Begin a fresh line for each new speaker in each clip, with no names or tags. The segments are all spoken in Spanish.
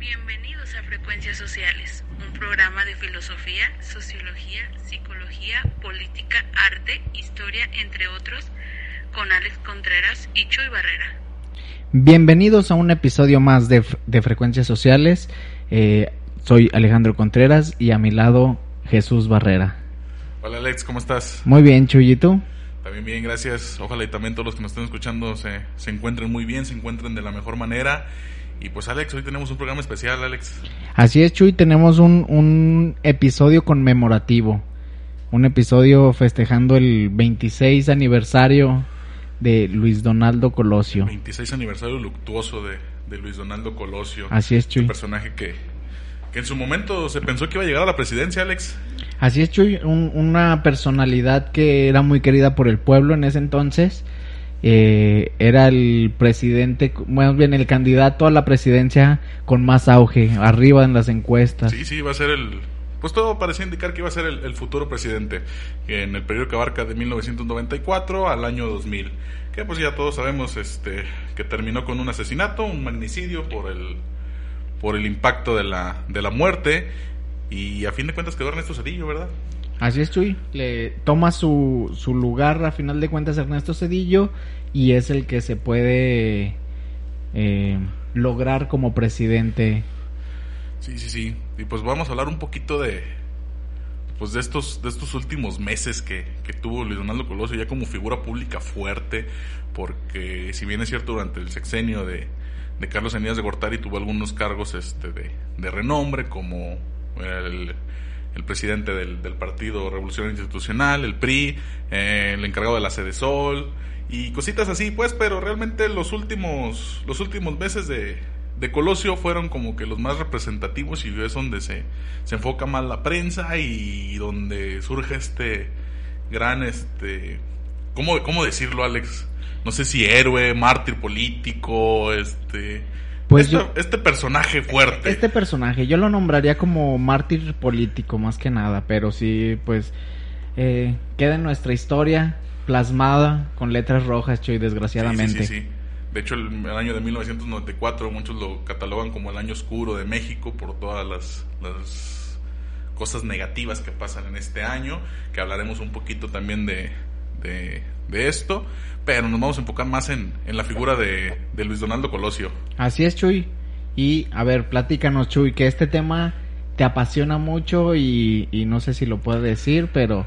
Bienvenidos a Frecuencias Sociales, un programa de filosofía, sociología, psicología, política, arte, historia, entre otros, con Alex Contreras y Chuy Barrera.
Bienvenidos a un episodio más de, de Frecuencias Sociales. Eh, soy Alejandro Contreras y a mi lado Jesús Barrera.
Hola Alex, ¿cómo estás?
Muy bien, Chuy, ¿y tú?
También bien, gracias. Ojalá y también todos los que nos estén escuchando se, se encuentren muy bien, se encuentren de la mejor manera. Y pues Alex, hoy tenemos un programa especial, Alex.
Así es, Chuy, tenemos un, un episodio conmemorativo. Un episodio festejando el 26 aniversario de Luis Donaldo Colosio.
26 aniversario luctuoso de, de Luis Donaldo Colosio.
Así es, Chuy.
Un personaje que, que en su momento se pensó que iba a llegar a la presidencia, Alex.
Así es, Chuy, un- una personalidad que era muy querida por el pueblo en ese entonces. Eh, era el presidente, más bien el candidato a la presidencia con más auge, arriba en las encuestas.
Sí, sí, iba a ser el... Pues todo parecía indicar que iba a ser el, el futuro presidente en el periodo que abarca de 1994 al año 2000. Que pues ya todos sabemos este que terminó con un asesinato, un magnicidio por el por el impacto de la de la muerte y a fin de cuentas quedó Ernesto Cedillo, ¿verdad?
Así es, Chuy. Le toma su, su lugar a final de cuentas Ernesto Cedillo y es el que se puede eh, lograr como presidente.
Sí, sí, sí. Y pues vamos a hablar un poquito de pues de estos de estos últimos meses que, que tuvo Luis Donaldo Colosio ya como figura pública fuerte, porque si bien es cierto durante el sexenio de, de Carlos Enías de Gortari tuvo algunos cargos este de, de renombre como el, el presidente del, del Partido Revolucionario Institucional, el PRI, eh, el encargado de la Sede Sol y cositas así, pues, pero realmente los últimos los últimos meses de, de Colosio fueron como que los más representativos y es donde se, se enfoca más la prensa y donde surge este gran este ¿cómo, cómo decirlo Alex? No sé si héroe, mártir político, este
Pues
este,
yo-
este personaje fuerte.
Este personaje, yo lo nombraría como mártir político más que nada, pero sí, pues eh, queda en nuestra historia plasmada con letras rojas, Chuy, desgraciadamente.
Sí, sí, sí, sí. De hecho, el, el año de 1994 muchos lo catalogan como el año oscuro de México por todas las, las cosas negativas que pasan en este año, que hablaremos un poquito también de, de, de esto, pero nos vamos a enfocar más en, en la figura de, de Luis Donaldo Colosio.
Así es, Chuy. Y a ver, platícanos, Chuy, que este tema te apasiona mucho y, y no sé si lo puedes decir, pero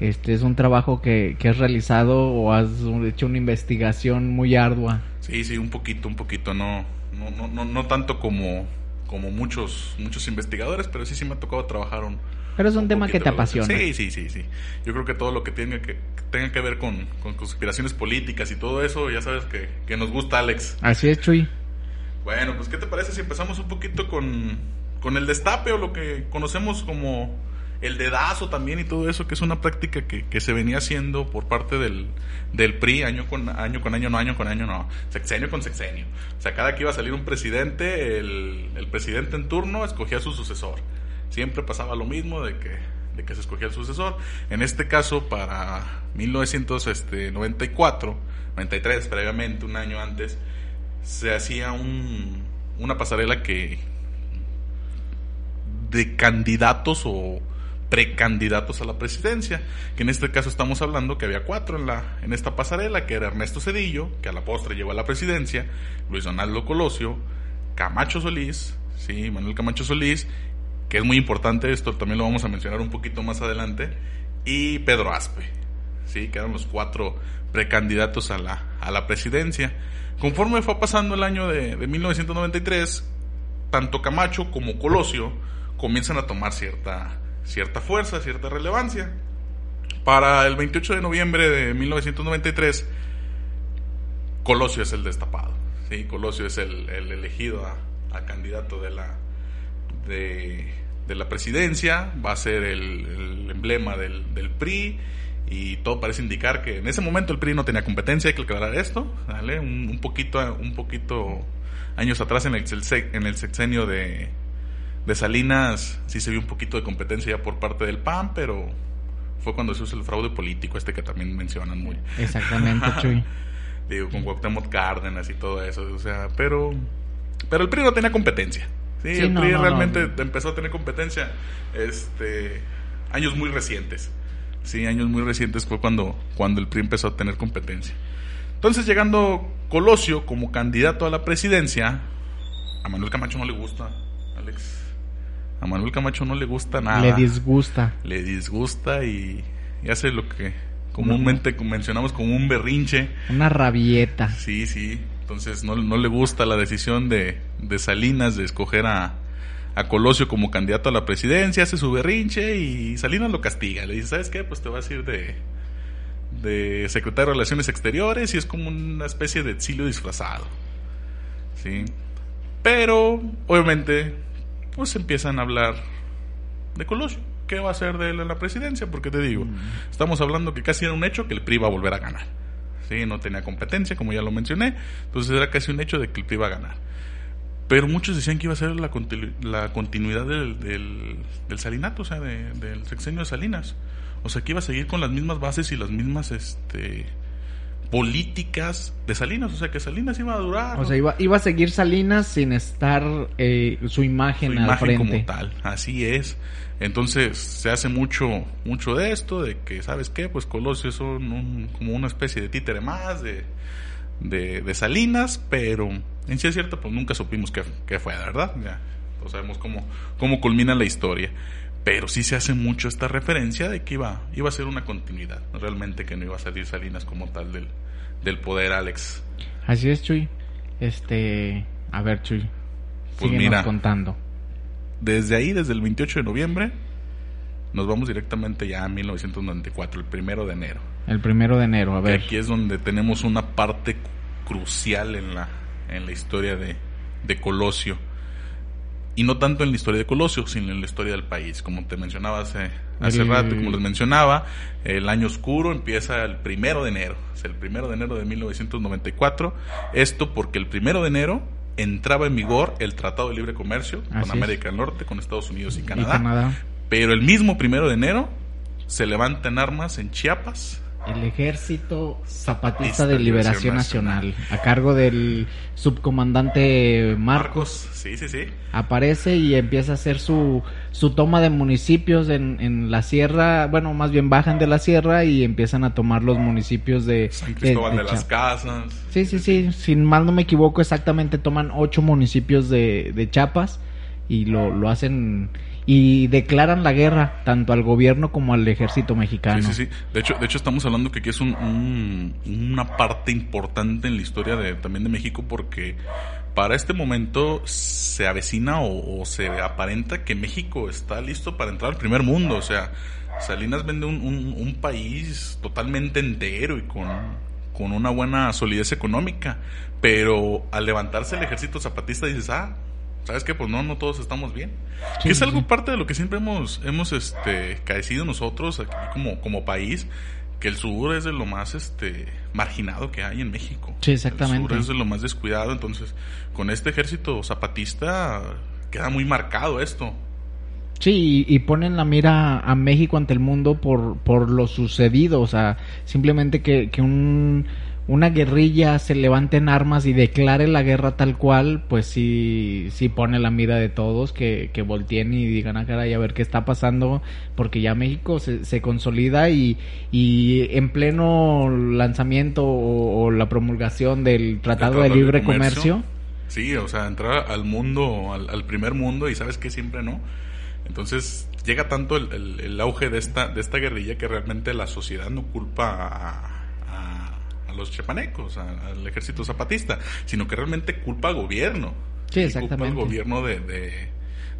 este es un trabajo que, que has realizado o has hecho una investigación muy ardua.
Sí, sí, un poquito, un poquito, no, no, no, no, no tanto como, como muchos, muchos investigadores, pero sí, sí me ha tocado trabajar un,
Pero es un,
un
tema que te apasiona.
Sí, sí, sí, sí. Yo creo que todo lo que tenga que, que tenga que ver con, con conspiraciones políticas y todo eso, ya sabes que, que nos gusta, Alex.
Así es, Chuy.
Bueno, pues ¿qué te parece si empezamos un poquito con, con el destape o lo que conocemos como el dedazo también y todo eso, que es una práctica que, que se venía haciendo por parte del, del PRI año con año, con año, no año con año, no, sexenio con sexenio. O sea, cada que iba a salir un presidente, el, el presidente en turno escogía a su sucesor. Siempre pasaba lo mismo de que, de que se escogía el sucesor. En este caso, para 1994, 93 previamente, un año antes, se hacía un, una pasarela que de candidatos o precandidatos a la presidencia, que en este caso estamos hablando que había cuatro en, la, en esta pasarela, que era Ernesto Cedillo, que a la postre llegó a la presidencia, Luis Donaldo Colosio, Camacho Solís, sí, Manuel Camacho Solís, que es muy importante, esto también lo vamos a mencionar un poquito más adelante, y Pedro Aspe, sí, que eran los cuatro precandidatos a la, a la presidencia. Conforme fue pasando el año de, de 1993, tanto Camacho como Colosio comienzan a tomar cierta, cierta fuerza, cierta relevancia. Para el 28 de noviembre de 1993, Colosio es el destapado. ¿sí? Colosio es el, el elegido a, a candidato de la, de, de la presidencia, va a ser el, el emblema del, del PRI y todo parece indicar que en ese momento el PRI no tenía competencia, hay que aclarar esto, ¿vale? Un, un poquito, un poquito años atrás en el, en el sexenio de, de Salinas sí se vio un poquito de competencia ya por parte del PAN, pero fue cuando se usó el fraude político este que también mencionan muy.
Exactamente, Chuy.
Digo, con Cuauhtémoc Cárdenas y todo eso, o sea, pero pero el PRI no tenía competencia. Sí,
Sí,
el
no,
PRI
no,
realmente
no.
empezó a tener competencia este años muy recientes. Sí, años muy recientes fue cuando cuando el PRI empezó a tener competencia. Entonces, llegando Colosio como candidato a la presidencia, a Manuel Camacho no le gusta, Alex. A Manuel Camacho no le gusta nada.
Le disgusta.
Le disgusta y, y hace lo que comúnmente mencionamos como un berrinche.
Una rabieta.
Sí, sí. Entonces no, no le gusta la decisión de, de Salinas de escoger a, a Colosio como candidato a la presidencia, hace su berrinche y Salinas lo castiga. Le dice, ¿sabes qué? Pues te vas a ir de, de secretario de Relaciones Exteriores y es como una especie de exilio disfrazado. ¿Sí? Pero, obviamente, pues empiezan a hablar de Colosio. ¿Qué va a hacer de él en la presidencia? Porque te digo, estamos hablando que casi era un hecho que el PRI va a volver a ganar. Sí, no tenía competencia, como ya lo mencioné. Entonces era casi un hecho de que el iba a ganar. Pero muchos decían que iba a ser la, la continuidad del, del, salinato, o sea, de- del sexenio de Salinas. O sea, que iba a seguir con las mismas bases y las mismas este, políticas de Salinas. O sea, que Salinas iba a durar.
O sea, iba, iba a seguir Salinas sin estar eh, su imagen
su
al
imagen
frente.
como tal. Así es. Entonces se hace mucho mucho de esto, de que, ¿sabes qué? Pues Colosio son un- como una especie de títere más de, de, de Salinas, pero en sí es cierto, pues nunca supimos qué, qué fue, ¿verdad? Ya todos sabemos cómo, cómo culmina la historia. Pero sí se hace mucho esta referencia de que iba, iba a ser una continuidad. Realmente que no iba a salir Salinas como tal del, del poder, Alex.
Así es, Chuy. Este, a ver, Chuy.
Pues mira.
contando.
Desde ahí, desde el 28 de noviembre, nos vamos directamente ya a 1994, el primero de enero.
El primero de enero, a
Que
ver.
aquí es donde tenemos una parte crucial en la, en la historia de, de Colosio. Y no tanto en la historia de Colosio, sino en la historia del país. Como te mencionaba hace, hace
El-
rato, como les mencionaba, el año oscuro empieza el primero de enero. Es el primero de enero de 1994. Esto porque el primero de enero entraba en vigor el Tratado de Libre Comercio
Así
con. América del Norte, con Estados Unidos y
Y
Canadá.
Canadá.
Pero el mismo primero de enero se levantan armas en Chiapas.
El Ejército Zapatista de Liberación Nacional, a cargo del subcomandante Marcos,
Sí, sí, sí.
aparece y empieza a hacer su, su toma de municipios en, en la sierra, bueno, más bien bajan de la sierra y empiezan a tomar los municipios de...
San Cristóbal
de
de, las. Casas.
Sí, sí, sí, sin mal no me equivoco, exactamente toman ocho municipios de, de Chiapas y lo, lo hacen y declaran la guerra tanto al gobierno como al ejército mexicano.
Sí, sí, sí. De hecho, de hecho estamos hablando que aquí es un, un- una parte importante en la historia de, también de México porque para este momento se avecina o, o se aparenta que México está listo para entrar al primer mundo. O sea, Salinas vende un, un- un país totalmente entero y con, con una buena solidez económica. Pero al levantarse el ejército zapatista dices, ah, ¿sabes qué? Pues no, no todos estamos bien.
Sí,
que es
sí,
algo parte de lo que siempre hemos, hemos este, caecido nosotros aquí como, como país, que el sur es de lo más este, marginado que hay en México.
Sí, exactamente.
El sur es de lo más descuidado, entonces con este ejército zapatista queda muy marcado esto.
Sí, y, y ponen la mira a México ante el mundo por, por lo sucedido, o sea, simplemente que, que un, una guerrilla se levante en armas y declare la guerra tal cual, pues sí, sí pone la mira de todos, que, que volteen y digan, ah, caray, a ver qué está pasando, porque ya México se, se consolida y, y en pleno lanzamiento o, o la promulgación del Tratado de
Tratado de
Libre
Comercio.
Comercio,
Sí, o sea, entrar al mundo, al, al primer mundo y sabes que siempre no. Entonces llega tanto el, el- el auge de esta, de esta guerrilla que realmente la sociedad no culpa a, a- a los chepanecos, a- al ejército zapatista, sino que realmente culpa al gobierno.
Sí, exactamente.
Culpa al gobierno de, de-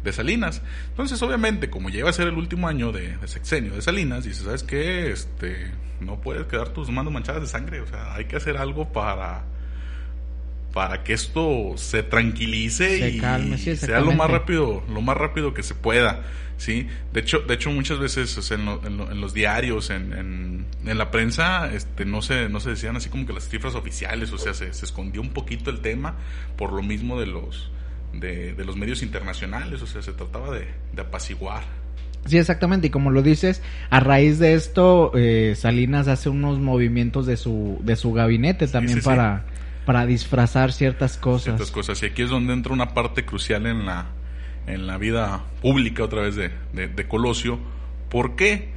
de Salinas. Entonces, obviamente, como llega a ser el último año de, de sexenio de Salinas, dices, ¿sabes qué? Este, no puedes quedar tus manos manchadas de sangre, o sea, hay que hacer algo para para que esto se tranquilice
Se
y
calme, sí,
sea lo más rápido, lo más rápido que se pueda, sí. De hecho, de hecho muchas veces o sea, en, lo- en lo- en los diarios, en, en, la prensa, este, no se, no se decían así como que las cifras oficiales, o sea, se, se escondió un poquito el tema por lo mismo de los, de, de los medios internacionales, o sea, se trataba de, de apaciguar.
Sí, exactamente. Y como lo dices, a raíz de esto, eh, Salinas hace unos movimientos de su, de su gabinete también
sí, sí.
para, para disfrazar ciertas cosas.
ciertas cosas. Y aquí es donde entra una parte crucial en la, en la vida pública otra vez de, de, de Colosio. ¿Por qué?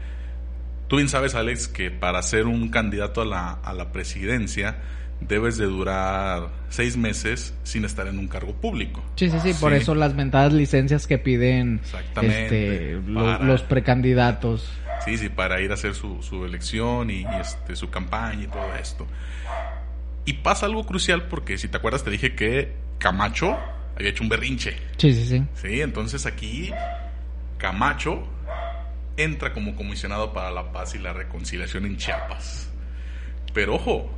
Tú bien sabes, Alex, que para ser un candidato a la, a la presidencia debes de durar seis meses sin estar en un cargo público.
Sí, sí, sí, por eso las mentadas licencias que piden este,
para-
los precandidatos.
Sí, sí, para ir a hacer su, su elección y, y, este, su campaña y todo esto. Y pasa algo crucial porque si te acuerdas te dije que Camacho había hecho un berrinche.
Sí, sí, sí.
Sí, entonces aquí Camacho entra como comisionado para la paz y la reconciliación en Chiapas. Pero ojo,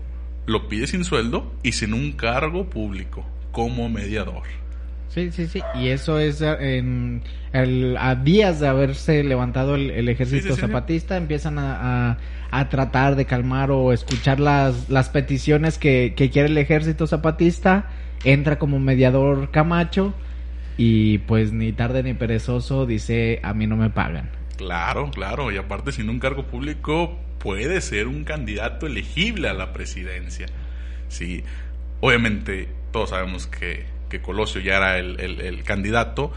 lo pide sin sueldo y sin un cargo público, como mediador.
Sí, sí, sí. Y eso es eh, en, el- a días de haberse levantado el, el ejército
Sí, sí, sí, sí.
zapatista, empiezan a, a- a tratar de calmar o escuchar las, las peticiones que, que quiere el ejército zapatista. Entra como mediador Camacho y pues ni tarde ni perezoso dice a mí no me pagan.
Claro, claro, y aparte sin un cargo público puede ser un candidato elegible a la presidencia. Sí, obviamente todos sabemos que, que Colosio ya era el, el- candidato,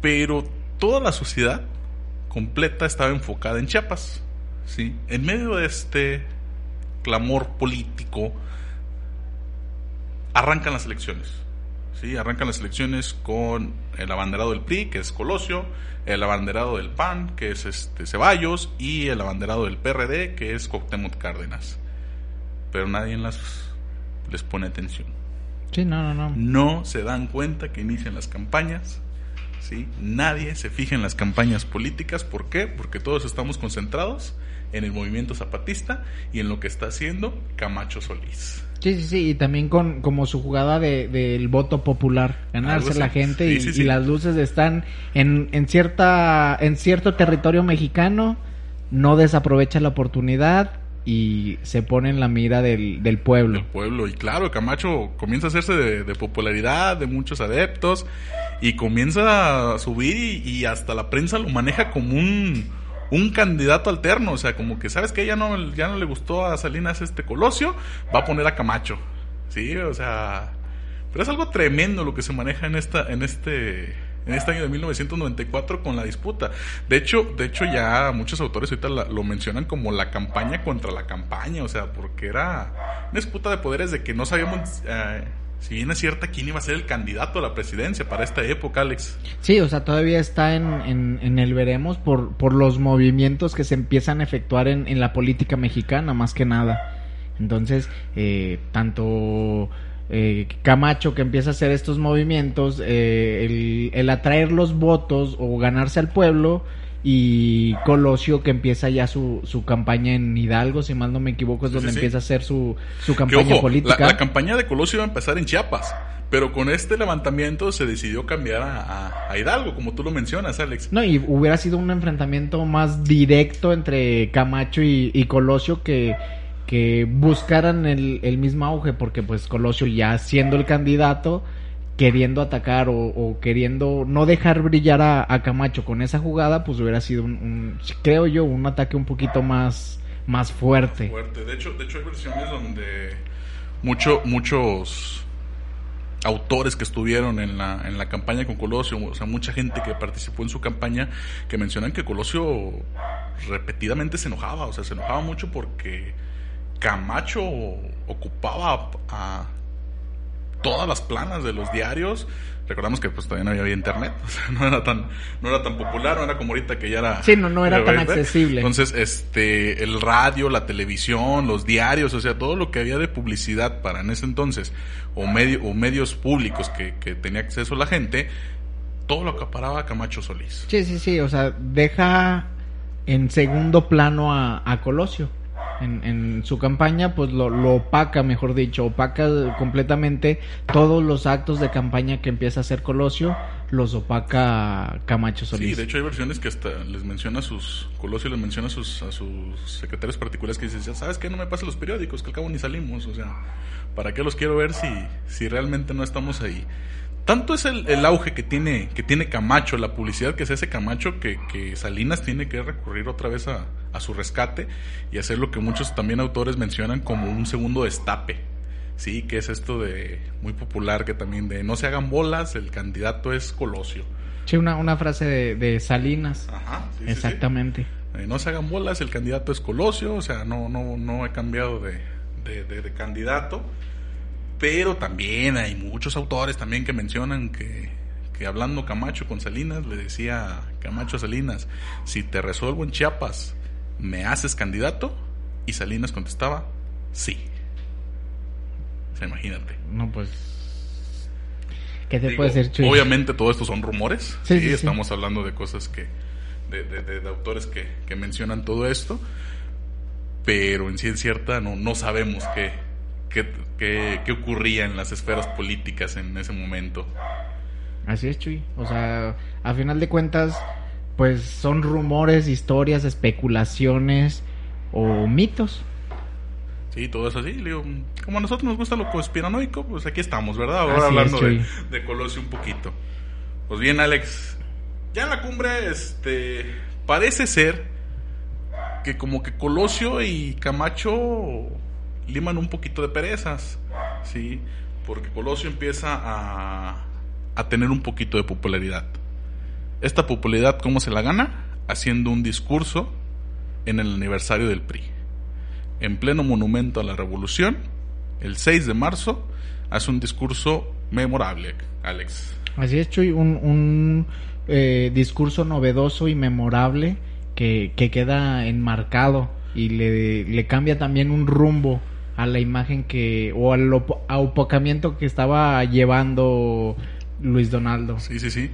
pero toda la sociedad completa estaba enfocada en Chiapas. Sí, en medio de este clamor político arrancan las elecciones. Sí, arrancan las elecciones con el abanderado del PRI, que es Colosio, el abanderado del PAN, que es este Ceballos, y el abanderado del PRD, que es Cuauhtémoc Cárdenas. Pero nadie les pone atención.
Sí, no, no, no.
No se dan cuenta que inician las campañas. ¿sí? Nadie se fija en las campañas políticas. ¿Por qué? Porque todos estamos concentrados en el movimiento zapatista y en lo que está haciendo Camacho Solís.
Sí, sí, sí, y también con como su jugada de, del voto popular, ganarse la gente
Sí,
y,
sí,
y las luces están en, en cierta en cierto territorio mexicano, no desaprovecha la oportunidad y se pone en la mira del, del pueblo.
El pueblo. Y claro, Camacho comienza a hacerse de, popularidad, de muchos adeptos, y comienza a subir y, hasta la prensa lo maneja como un, un candidato alterno. O sea, como que, ¿sabes que Ya no, ya no le gustó a Salinas este Colosio, va a poner a Camacho. Sí, o sea... Pero es algo tremendo lo que se maneja en esta, en este, en este año de 1994 con la disputa. De hecho, de hecho ya muchos autores ahorita lo mencionan como la campaña contra la campaña, o sea, porque era una disputa de poderes de que no sabíamos, eh, si bien es cierta, quién iba a ser el candidato a la presidencia para esta época, Alex.
Sí, o sea, todavía está en, en, en el veremos por, por los movimientos que se empiezan a efectuar en, en la política mexicana, más que nada. Entonces, eh, tanto eh, Camacho que empieza a hacer estos movimientos, eh, el, el atraer los votos o ganarse al pueblo, y Colosio que empieza ya su, su campaña en Hidalgo, si mal no me equivoco, es donde
sí, sí.
empieza a hacer su, su
Que
campaña
ojo,
política.
La, la campaña de Colosio iba a empezar en Chiapas, pero con este levantamiento se decidió cambiar a, a- a Hidalgo, como tú lo mencionas, Alex.
No, y hubiera sido un enfrentamiento más directo entre Camacho y, y Colosio que, que buscaran el, el mismo auge, porque pues Colosio ya siendo el candidato, queriendo atacar o, o queriendo no dejar brillar a, Camacho con esa jugada, pues hubiera sido un, un- creo yo, un ataque un poquito más, más fuerte.
fuerte. De hecho, de hecho hay versiones donde mucho, muchos autores que estuvieron en la, en la campaña con Colosio, o sea, mucha gente que participó en su campaña, que mencionan que Colosio repetidamente se enojaba, o sea, se enojaba mucho porque Camacho ocupaba a todas las planas de los diarios. Recordamos que pues todavía no había internet, o sea, no era tan, no era tan popular, no era como ahorita que ya era.
Sí, no, no era tan accesible.
Entonces, este, el radio, la televisión, los diarios, o sea, todo lo que había de publicidad para en ese entonces, o medio, o medios públicos que, que tenía acceso la gente, todo lo acaparaba Camacho Solís.
Sí, sí, sí, o sea, deja en segundo plano a, a Colosio. En, en su campaña, pues lo, lo, opaca, mejor dicho, opaca completamente todos los actos de campaña que empieza a hacer Colosio, los opaca Camacho Solís.
Sí, de hecho hay versiones que hasta les menciona a sus, Colosio les menciona a sus, a sus secretarios particulares que dicen, ¿sabes qué? No me pasen los periódicos, que al cabo ni salimos, o sea, ¿para qué los quiero ver si, si realmente no estamos ahí? tanto es el, el, auge que tiene, que tiene Camacho, la publicidad que se hace Camacho, que, que Salinas tiene que recurrir otra vez a, a, su rescate y hacer lo que muchos también autores mencionan como un segundo destape. Sí, que es esto de muy popular que también de no se hagan bolas, el candidato es Colosio.
Sí, una, una frase de, de Salinas.
Ajá, sí,
Exactamente.
Sí, sí. Eh, no se hagan bolas, el candidato es Colosio, o sea, no, no, no he cambiado de, de, de, de candidato pero también hay muchos autores también que mencionan que, que hablando Camacho con Salinas, le decía Camacho a Salinas, si te resuelvo en Chiapas, ¿me haces candidato? Y Salinas contestaba, sí. O sea, imagínate.
No, pues... ¿Qué te Digo, puede decir, Chuy?
Obviamente todo esto son rumores.
Sí,
sí,
sí,
estamos hablando de cosas que... De, de, de, de autores que, que, mencionan todo esto. Pero en es cierta, no, no sabemos qué, qué, qué, qué, ocurría en las esferas políticas en ese momento.
Así es, Chuy. O sea, a final de cuentas, pues son rumores, historias, especulaciones o mitos.
Sí, todo es así. Digo, como a nosotros nos gusta lo conspiranoico, pues aquí estamos, ¿verdad? Ahora
así
hablando
es,
de, de, Colosio un poquito. Pues bien, Alex, ya en la cumbre, este, parece ser que como que Colosio y Camacho liman un poquito de perezas, ¿sí? Porque Colosio empieza a, a tener un poquito de popularidad. Esta popularidad, ¿cómo se la gana? Haciendo un discurso en el aniversario del PRI. En pleno monumento a la revolución, el 6 de marzo, hace un discurso memorable, Alex.
Así es, Chuy, un, un eh, discurso novedoso y memorable que, que queda enmarcado y le, le cambia también un rumbo a la imagen que o al opacamiento que estaba llevando Luis Donaldo.
Sí, sí, sí.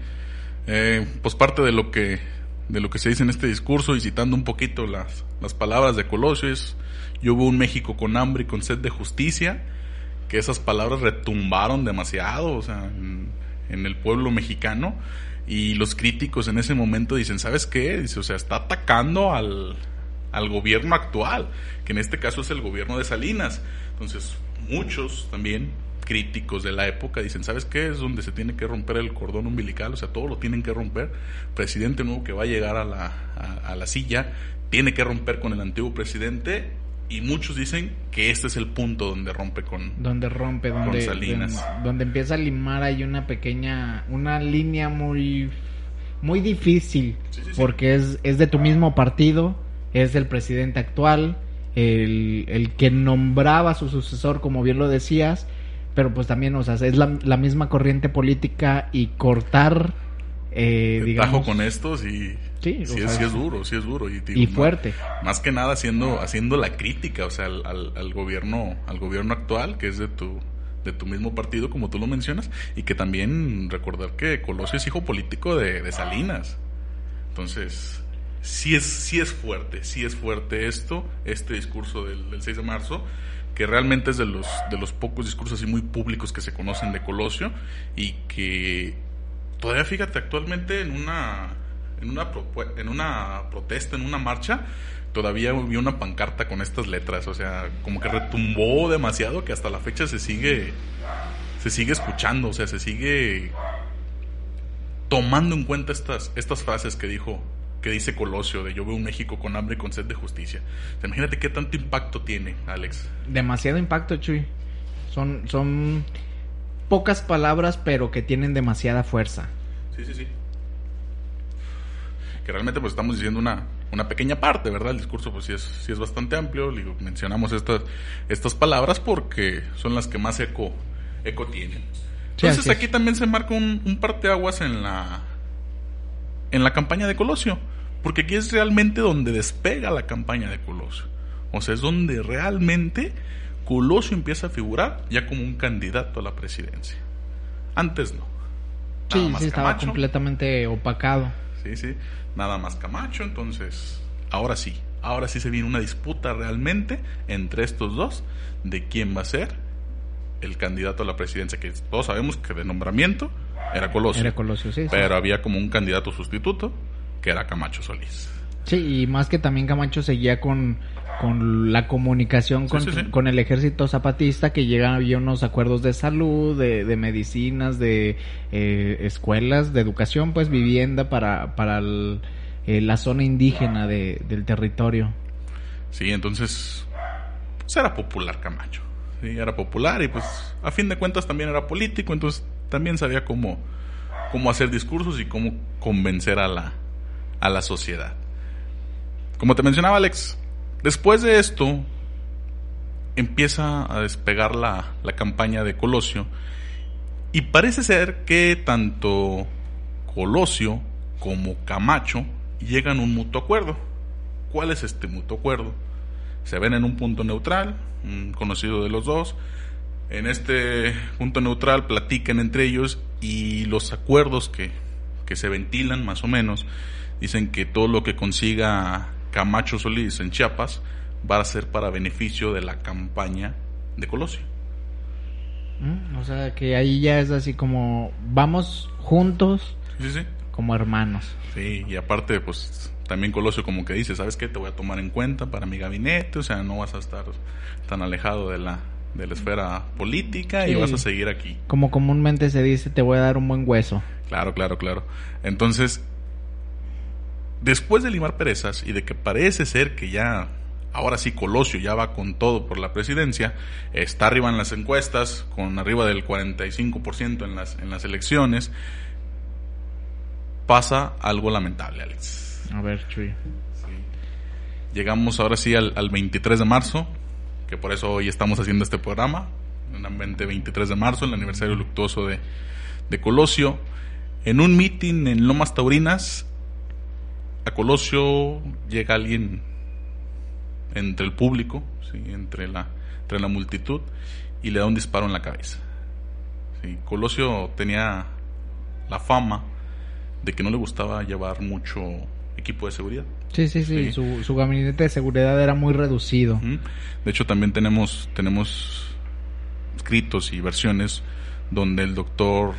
Eh, pues parte de lo que de lo que se dice en este discurso y citando un poquito las, las palabras de Colosio es yo veo un México con hambre y con sed de justicia que esas palabras retumbaron demasiado o sea en, en el pueblo mexicano y los críticos en ese momento dicen sabes qué dice o sea está atacando al al gobierno actual, que en este caso es el gobierno de Salinas. Entonces, muchos también críticos de la época dicen, ¿sabes qué? Es donde se tiene que romper el cordón umbilical, o sea, todo lo tienen que romper. Presidente nuevo que va a llegar a la, a, a la silla, tiene que romper con el antiguo presidente y muchos dicen que este es el punto donde rompe con
donde rompe donde
Salinas
donde, donde, empieza a limar hay una pequeña una línea muy muy difícil
sí, sí, sí.
porque es es de tu mismo partido es el presidente actual, el, el, que nombraba a su sucesor, como bien lo decías, pero pues también, o sea, es la, la misma corriente política y cortar, eh, digamos...
con esto, sí,
sí,
sí, es, sí, es, duro, sí es duro. Y,
y fuerte.
Más, más, que nada haciendo, haciendo la crítica, o sea, al, al, al, gobierno, al gobierno actual, que es de tu de tu mismo partido, como tú lo mencionas, y que también recordar que Colosio es hijo político de, de Salinas. Entonces, sí es, sí es fuerte, sí es fuerte esto, este discurso del, del 6 de marzo, que realmente es de los, de los pocos discursos así muy públicos que se conocen de Colosio y que todavía fíjate actualmente en una, en una, en una protesta, en una marcha, todavía vi una pancarta con estas letras, o sea, como que retumbó demasiado que hasta la fecha se sigue, se sigue escuchando, o sea, se sigue tomando en cuenta estas, estas frases que dijo que dice Colosio, de yo veo un México con hambre y con sed de justicia. O sea, imagínate qué tanto impacto tiene, Alex.
Demasiado impacto, Chuy. Son, son pocas palabras, pero que tienen demasiada fuerza.
Sí, sí, sí. Que realmente pues estamos diciendo una, una pequeña parte, ¿verdad? El discurso pues sí es, sí es bastante amplio. Digo, mencionamos estas, estas palabras porque son las que más eco, eco tienen. Entonces sí, aquí también se marca un, un parteaguas en la, en la campaña de Colosio, porque aquí es realmente donde despega la campaña de Colosio. O sea, es donde realmente Colosio empieza a figurar ya como un candidato a la presidencia. Antes no.
Nada sí, sí, estaba completamente opacado.
Sí, sí, nada más Camacho, entonces ahora sí, ahora sí se viene una disputa realmente entre estos dos de quién va a ser el candidato a la presidencia, que todos sabemos que de nombramiento era Colosio.
Era Colosio, sí. sí.
Pero había como un candidato sustituto que era Camacho Solís.
Sí, y más que también Camacho seguía con, con la comunicación con,
Sí, sí, sí.
con el ejército zapatista, que llegan había unos acuerdos de salud, de, de medicinas, de eh, escuelas, de educación, pues vivienda para, para el- eh, la zona indígena de, del territorio.
Sí, entonces pues era popular Camacho. Era popular y pues a fin de cuentas también era político, entonces también sabía cómo, cómo hacer discursos y cómo convencer a la, a la sociedad. Como te mencionaba Alex, después de esto empieza a despegar la, la campaña de Colosio y parece ser que tanto Colosio como Camacho llegan a un mutuo acuerdo. ¿Cuál es este mutuo acuerdo? Se ven en un punto neutral, un conocido de los dos. En este punto neutral platican entre ellos y los acuerdos que, que se ventilan más o menos dicen que todo lo que consiga Camacho Solís en Chiapas va a ser para beneficio de la campaña de Colosio.
¿Mm? O sea, que ahí ya es así como vamos juntos
Sí, sí.
Como hermanos.
Sí, y aparte, pues también Colosio como que dice, ¿sabes qué? Te voy a tomar en cuenta para mi gabinete, o sea, no vas a estar tan alejado de la, de la esfera política y vas a seguir aquí.
Como comúnmente se dice, te voy a dar un buen hueso.
Claro, claro, claro. Entonces, después de limar perezas y de que parece ser que ya, ahora sí Colosio ya va con todo por la presidencia, está arriba en las encuestas, con arriba del 45% en las, en las elecciones, pasa algo lamentable, Alex.
A ver, Chuy.
Llegamos ahora sí al, al 23 de marzo, que por eso hoy estamos haciendo este programa, en el 20 23 de marzo, el aniversario luctuoso de, de Colosio. En un meeting en Lomas Taurinas, a Colosio llega alguien entre el público, ¿sí? entre, la, entre la multitud, y le da un disparo en la cabeza. ¿sí? Colosio tenía la fama de que no le gustaba llevar mucho equipo de seguridad.
Sí, sí, sí,
Sí.
Su, su gabinete de seguridad era muy reducido.
De hecho, también tenemos, tenemos escritos y versiones donde el doctor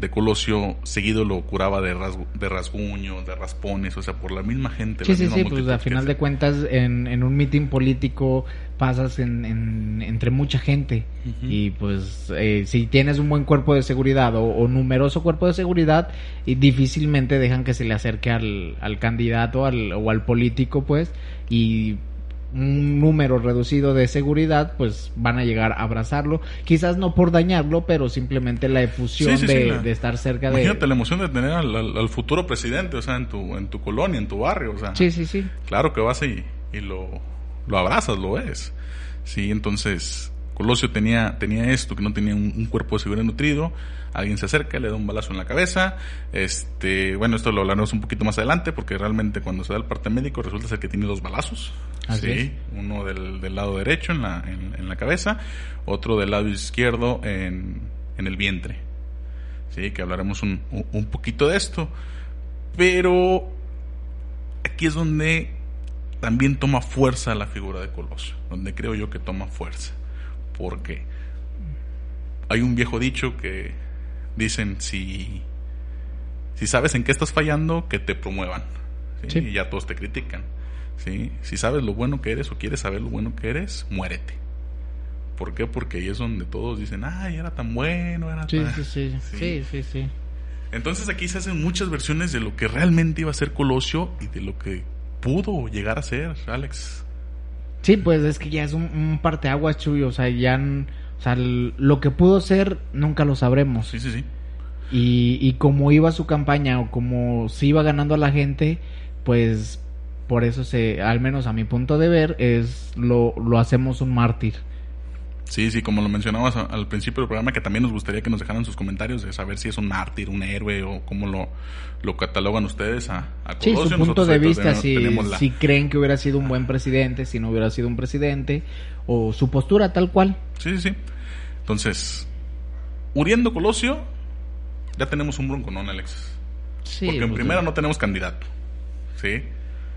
de Colosio seguido lo curaba de, rasgu- de rasguño, de raspones, o sea, por la misma gente.
Sí,
la
sí,
misma
sí, pues a final de cuentas en, en un mitin político pasas en, en- entre mucha gente y pues eh, si tienes un buen cuerpo de seguridad o, o numeroso cuerpo de seguridad y difícilmente dejan que se le acerque al, al candidato al, o al político pues y un número reducido de seguridad pues van a llegar a abrazarlo quizás no por dañarlo pero simplemente la efusión
Sí, sí, sí,
de,
la-
de estar cerca
Imagínate
de
la emoción de tener al, al- al futuro presidente, o sea, en tu, en tu colonia, en tu barrio, o sea.
sí sí sí
Claro que vas y, y lo, lo abrazas, lo ves. Sí, entonces Colosio tenía, tenía esto, que no tenía un, un cuerpo de seguridad nutrido. Alguien se acerca, le da un balazo en la cabeza. Este, bueno, esto lo hablaremos un poquito más adelante, porque realmente cuando se da el parte médico resulta ser que tiene dos balazos.
Así
sí,
es.
uno del, del lado derecho en la, en, en la cabeza, otro del lado izquierdo en, en el vientre. Sí, que hablaremos un, un- poquito de esto. Pero aquí es donde también toma fuerza la figura de Colosio, donde creo yo que toma fuerza. Porque hay un viejo dicho que dicen, si, si sabes en qué estás fallando, que te promuevan. ¿sí?
Sí.
Y ya todos te critican. ¿Sí? Si sabes lo bueno que eres o quieres saber lo bueno que eres, muérete. ¿Por qué? Porque ahí es donde todos dicen, ay, era tan bueno, era
sí
tan...
sí sí sí sí sí
Entonces aquí se hacen muchas versiones de lo que realmente iba a ser Colosio y de lo que pudo llegar a ser, Alex.
Sí, pues es que ya es un, un parteaguas, Chuy. O sea, ya. O sea, lo que pudo ser, nunca lo sabremos.
Sí, sí, sí.
Y, y como iba su campaña o como se iba ganando a la gente, pues por eso se, al menos a mi punto de ver, es lo, lo hacemos un mártir.
Sí, sí, como lo mencionabas al principio del programa, que también nos gustaría que nos dejaran sus comentarios de saber si es un mártir, un héroe o cómo lo, lo catalogan ustedes a, a
Sí,
Colosio.
su punto
Nosotros
de vista,
tenemos-
si,
tenemos la-
si creen que hubiera sido un buen presidente, si no hubiera sido un presidente, o su postura tal cual.
Sí, sí, sí. Entonces, muriendo Colosio, ya tenemos un bronconón, Alex.
Sí,
Porque en
pues,
primera no tenemos candidato. ¿Sí?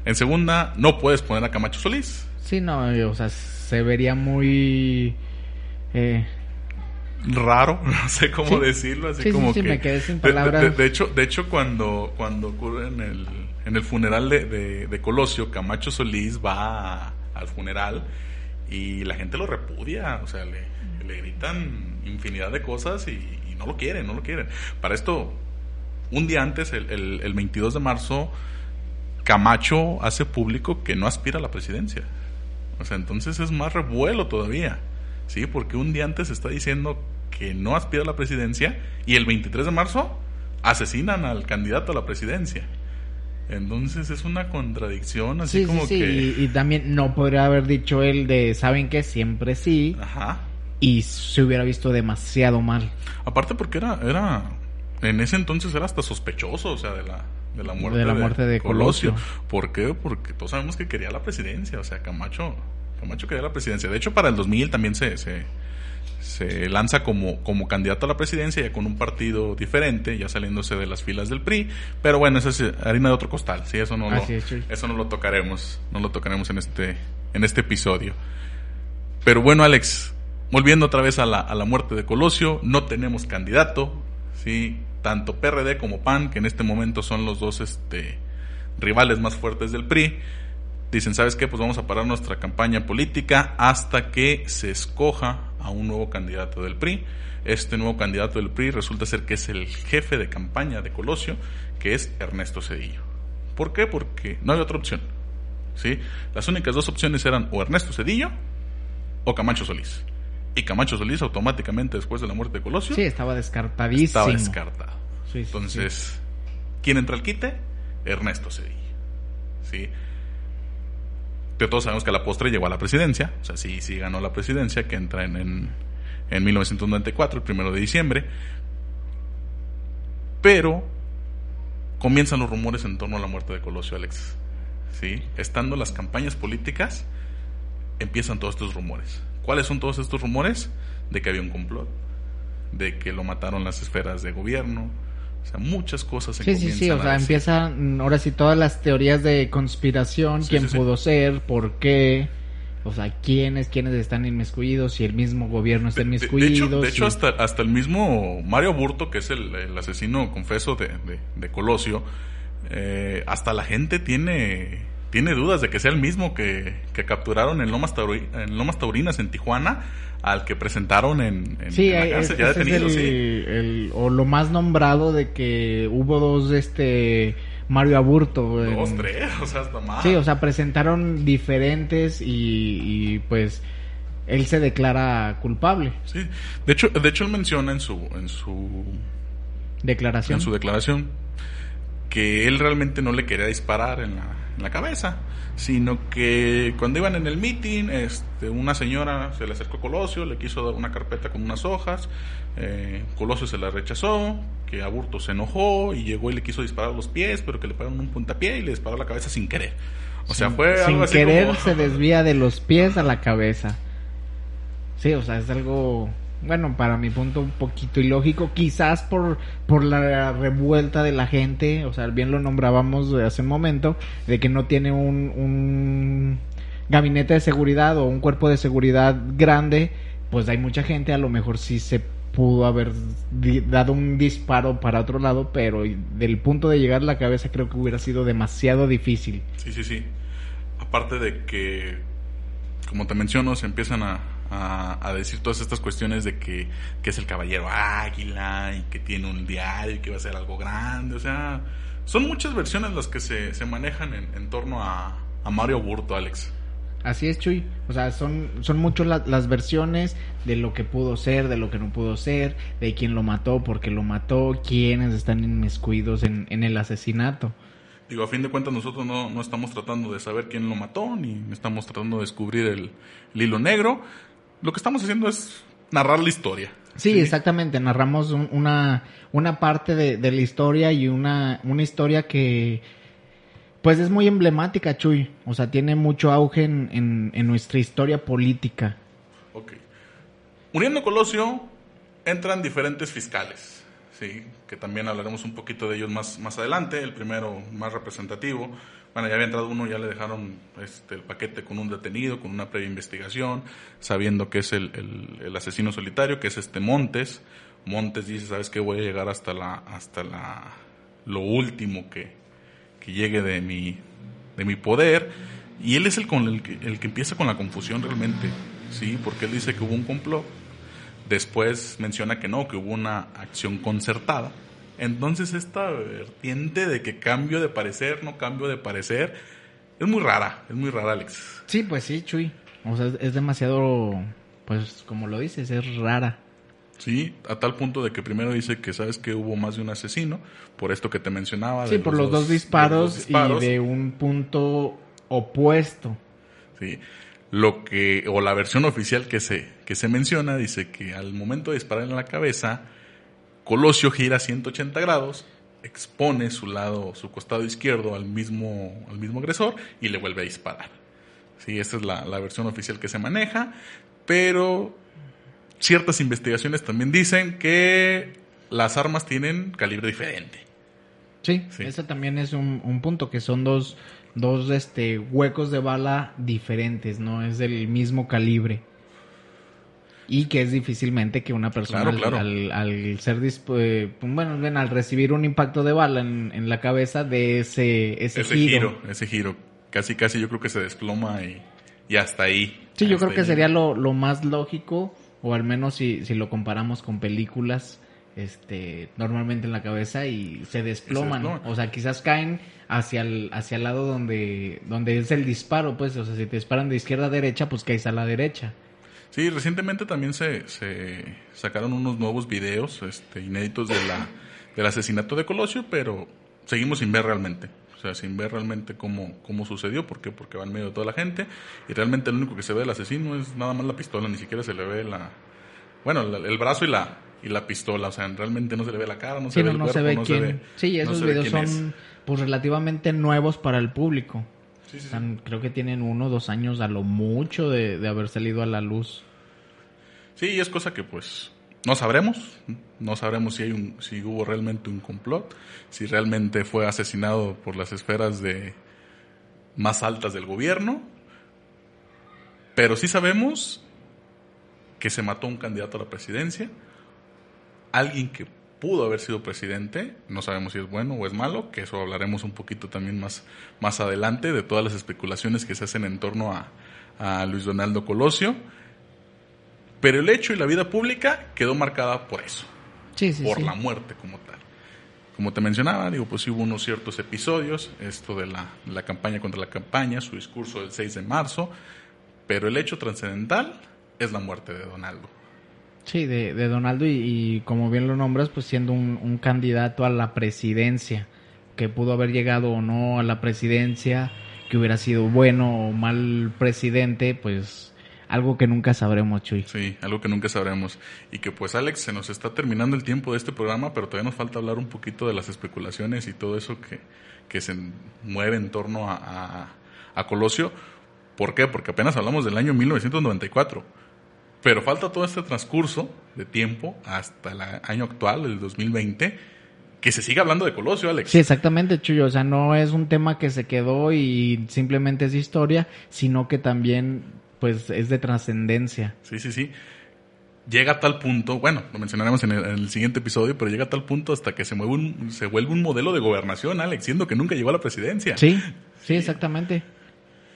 En segunda, no puedes poner a Camacho Solís.
Sí, no, o sea, se vería muy... Eh,
raro, no sé cómo decirlo, así como que
me quedé sin palabras.
De, hecho, de hecho cuando cuando ocurre en el en el funeral de, de, Colosio, Camacho Solís va al funeral y la gente lo repudia, o sea, le, le gritan infinidad de cosas y, no lo quieren, no lo quieren. Para esto, un día antes, el, el, el 22 de marzo, Camacho hace público que no aspira a la presidencia. O sea, entonces es más revuelo todavía. ¿sí? Porque un día antes está diciendo que no aspira a la presidencia y el 23 de marzo asesinan al candidato a la presidencia. Entonces es una contradicción, así como que...
Y, y, también no podría haber dicho él de, ¿saben qué? Siempre sí.
Ajá.
Y se hubiera visto demasiado mal.
Aparte porque era, era, en ese entonces era hasta sospechoso, o sea, de la, de la muerte
de, la muerte de, Colosio.
¿Por qué? Porque todos sabemos que quería la presidencia, o sea, Camacho Camacho quería la presidencia. De hecho, para el 2000 también se, se, se, lanza como, como candidato a la presidencia, ya con un partido diferente, ya saliéndose de las filas del PRI. Pero bueno, eso es harina de otro costal, sí, eso no, lo, eso no lo tocaremos, no lo tocaremos en este, en este episodio. Pero bueno, Alex, volviendo otra vez a la, a la muerte de Colosio, no tenemos candidato, sí, tanto PRD como PAN, que en este momento son los dos este, rivales más fuertes del PRI dicen, ¿sabes qué? Pues vamos a parar nuestra campaña política hasta que se escoja a un nuevo candidato del PRI. Este nuevo candidato del PRI resulta ser que es el jefe de campaña de Colosio, que es Ernesto Cedillo. ¿Por qué? Porque no hay otra opción. ¿sí? Las únicas dos opciones eran o Ernesto Cedillo o Camacho Solís. Y Camacho Solís automáticamente después de la muerte de Colosio.
Sí, estaba descartadísimo.
Estaba descartado. Entonces, ¿quién entra al quite? Ernesto Cedillo. ¿sí? todos sabemos que a la postre llegó a la presidencia, o sea, sí, sí ganó la presidencia, que entra en, en, 1994, el primero de diciembre. Pero comienzan los rumores en torno a la muerte de Colosio Alex. ¿Sí? Estando las campañas políticas, empiezan todos estos rumores. ¿Cuáles son todos estos rumores? De que había un complot, de que lo mataron las esferas de gobierno, o sea, muchas cosas
se Sí, sí, sí, o sea, empiezan ahora sí todas las teorías de conspiración, quién pudo ser, por qué, o sea, quiénes, quiénes están inmiscuidos, si el mismo gobierno está inmiscuido.
De, hecho, hasta, hasta el mismo Mario Burto, que es el, asesino confeso de, de Colosio, eh, hasta la gente tiene tiene dudas de que sea el mismo que, que capturaron en Lomas, en Lomas Taurinas en Tijuana al que presentaron en, en,
sí, la cárcel, ya detenido, el, sí. El, o lo más nombrado de que hubo dos, este, Mario Aburto.
Dos, tres, o sea, hasta más.
Sí, o sea, presentaron diferentes y, y, pues él se declara culpable.
Sí, de hecho, de hecho él menciona en su, en su
declaración,
en su declaración, que él realmente no le quería disparar en la, en la cabeza sino que cuando iban en el meeting, este, una señora se le acercó a Colosio, le quiso dar una carpeta con unas hojas, eh, Colosio se la rechazó, que Aburto se enojó y llegó y le quiso disparar los pies, pero que le pagaron un puntapié y le disparó la cabeza sin querer. O sea, fue
sin
algo así
querer se desvía de los pies a la cabeza. Sí, o sea, es algo bueno, para mi punto un poquito ilógico, quizás por, por la revuelta de la gente, o sea, bien lo nombrábamos hace un momento, de que no tiene un, un gabinete de seguridad o un cuerpo de seguridad grande, pues hay mucha gente, a lo mejor sí se pudo haber dado un disparo para otro lado, pero del punto de llegar a la cabeza creo que hubiera sido demasiado difícil.
Sí, sí, sí. Aparte de que, como te menciono, se empiezan a, a, decir todas estas cuestiones de que, es el caballero águila y que tiene un diario y que va a ser algo grande. O sea, son muchas versiones las que se, se manejan en, torno a, a Mario Burto, Alex.
Así es, Chuy. O sea, son, son muchas las versiones de lo que pudo ser, de lo que no pudo ser, de quién lo mató, por qué lo mató, quiénes están inmiscuidos en, en el asesinato.
Digo, a fin de cuentas nosotros no, no, estamos tratando de saber quién lo mató, ni estamos tratando de descubrir el, el hilo negro lo que estamos haciendo es narrar la historia.
Sí, exactamente. Narramos una, una parte de, de, la historia y una, una historia que, pues es muy emblemática, Chuy. O sea, tiene mucho auge en, en, nuestra historia política.
Ok. Muriendo Colosio, entran diferentes fiscales. sí, que también hablaremos un poquito de ellos más, más adelante. El primero, más representativo. Bueno, ya había entrado uno, ya le dejaron este, el paquete con un detenido, con una previa investigación, sabiendo que es el, el, asesino solitario, que es este Montes. Montes dice, ¿sabes qué? Voy a llegar hasta la, hasta la, lo último que, que llegue de mi, de mi poder. Y él es el, con el, que, el que empieza con la confusión realmente, ¿sí? Porque él dice que hubo un complot. Después menciona que no, que hubo una acción concertada. Entonces esta vertiente de que cambio de parecer, no cambio de parecer, es muy rara, es muy rara, Alex.
Sí, pues sí, Chuy. O sea, es demasiado, pues como lo dices, es rara.
Sí, a tal punto de que primero dice que sabes que hubo más de un asesino, por esto que te mencionaba.
Sí, por los, dos, disparos de los dos disparos y de un punto opuesto.
Sí, lo que, o la versión oficial que se, que se menciona, dice que al momento de disparar en la cabeza, Colosio gira 180 grados, expone su lado, su costado izquierdo al mismo, al mismo agresor y le vuelve a disparar. Sí, esa es la, la versión oficial que se maneja, pero ciertas investigaciones también dicen que las armas tienen calibre diferente.
Sí, sí. ese también es un, un, punto, que son dos, dos este, huecos de bala diferentes, no es del mismo calibre. Y que es difícilmente que una persona
Claro, claro.
Al, al, ser eh, bueno, bien, al recibir un impacto de bala en, en la cabeza de ese, ese,
ese
giro.
giro. Ese giro. Casi, casi yo creo que se desploma y, y hasta ahí.
Sí, yo creo que
ahí.
sería lo, lo más lógico, o al menos si, si lo comparamos con películas, este, normalmente en la cabeza y se desploman.
desploman.
O sea, quizás caen hacia el, hacia el lado donde, donde es el disparo, pues, o sea, si te disparan de izquierda a derecha, pues caes a la derecha.
Sí, recientemente también se, se sacaron unos nuevos videos este, inéditos de la, del asesinato de Colosio, pero seguimos sin ver realmente. O sea, sin ver realmente cómo, cómo sucedió. ¿Por qué? Porque va en medio de toda la gente. Y realmente lo único que se ve del asesino es nada más la pistola. Ni siquiera se le ve la... Bueno, la- el brazo y la, y la pistola. O sea, realmente no se le ve la cara, no se
Sí,
ve
no,
el
no
cuerpo,
se ve
no
quién.
se ve...
sí, esos videos son,
es.
pues, relativamente nuevos para el público.
Sí, sí, sí.
Están- creo que tienen uno o dos años a lo mucho de, de haber salido a la luz.
Sí, y es cosa que pues no sabremos, no sabremos si hay un, si hubo realmente un complot, si realmente fue asesinado por las esferas de más altas del gobierno, pero sí sabemos que se mató un candidato a la presidencia, alguien que pudo haber sido presidente, no sabemos si es bueno o es malo, que eso hablaremos un poquito también más, más adelante de todas las especulaciones que se hacen en torno a, a Luis Donaldo Colosio. Pero el hecho y la vida pública quedó marcada por eso,
Sí, sí,
por
sí.
la muerte como tal. Como te mencionaba, digo, pues hubo unos ciertos episodios, esto de la, la campaña contra la campaña, su discurso del 6 de marzo, pero el hecho trascendental es la muerte de Donaldo.
Sí, de, de Donaldo y, como bien lo nombras, pues siendo un, un candidato a la presidencia, que pudo haber llegado o no a la presidencia, que hubiera sido bueno o mal presidente, pues algo que nunca sabremos, Chuy.
Sí, algo que nunca sabremos. Y que pues Alex, se nos está terminando el tiempo de este programa, pero todavía nos falta hablar un poquito de las especulaciones y todo eso que, que se mueve en torno a, a, a Colosio. ¿Por qué? Porque apenas hablamos del año 1994. Pero falta todo este transcurso de tiempo hasta el año actual, el 2020, que se siga hablando de Colosio, Alex.
Sí, exactamente, Chuyo. O sea, no es un tema que se quedó y simplemente es historia, sino que también, pues, es de trascendencia.
Sí, sí, sí. Llega a tal punto, bueno, lo mencionaremos en el, en el siguiente episodio, pero llega a tal punto hasta que se, mueve un, se vuelve un modelo de gobernación, Alex, siendo que nunca llegó a la presidencia.
Sí, sí, exactamente.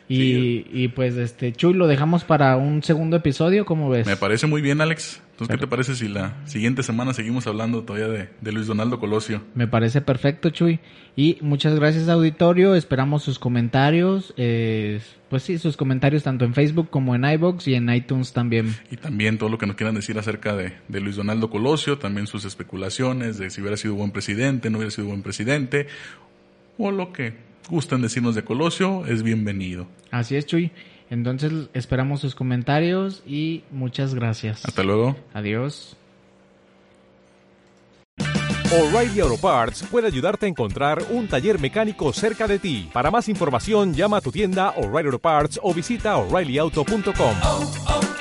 Y,
Sí.
y pues, este, Chuy, lo dejamos para un segundo episodio, ¿cómo ves?
Me parece muy bien, Alex. Entonces, ¿qué te parece si la siguiente semana seguimos hablando todavía de, de Luis Donaldo Colosio?
Me parece perfecto, Chuy. Y muchas gracias, auditorio. Esperamos sus comentarios. eh, pues sí, sus comentarios tanto en Facebook como en iBox y en iTunes también.
Y también todo lo que nos quieran decir acerca de, de Luis Donaldo Colosio, también sus especulaciones de si hubiera sido buen presidente, no hubiera sido buen presidente, o lo que gusten decirnos de Colosio, es bienvenido.
Así es, Chuy. Entonces esperamos sus comentarios y muchas gracias.
Hasta luego.
Adiós.
O'Reilly Auto Parts puede ayudarte a encontrar un taller mecánico cerca de ti. Para más información, llama a tu tienda O'Reilly Auto Parts o visita oreillyauto.com.
oh, oh.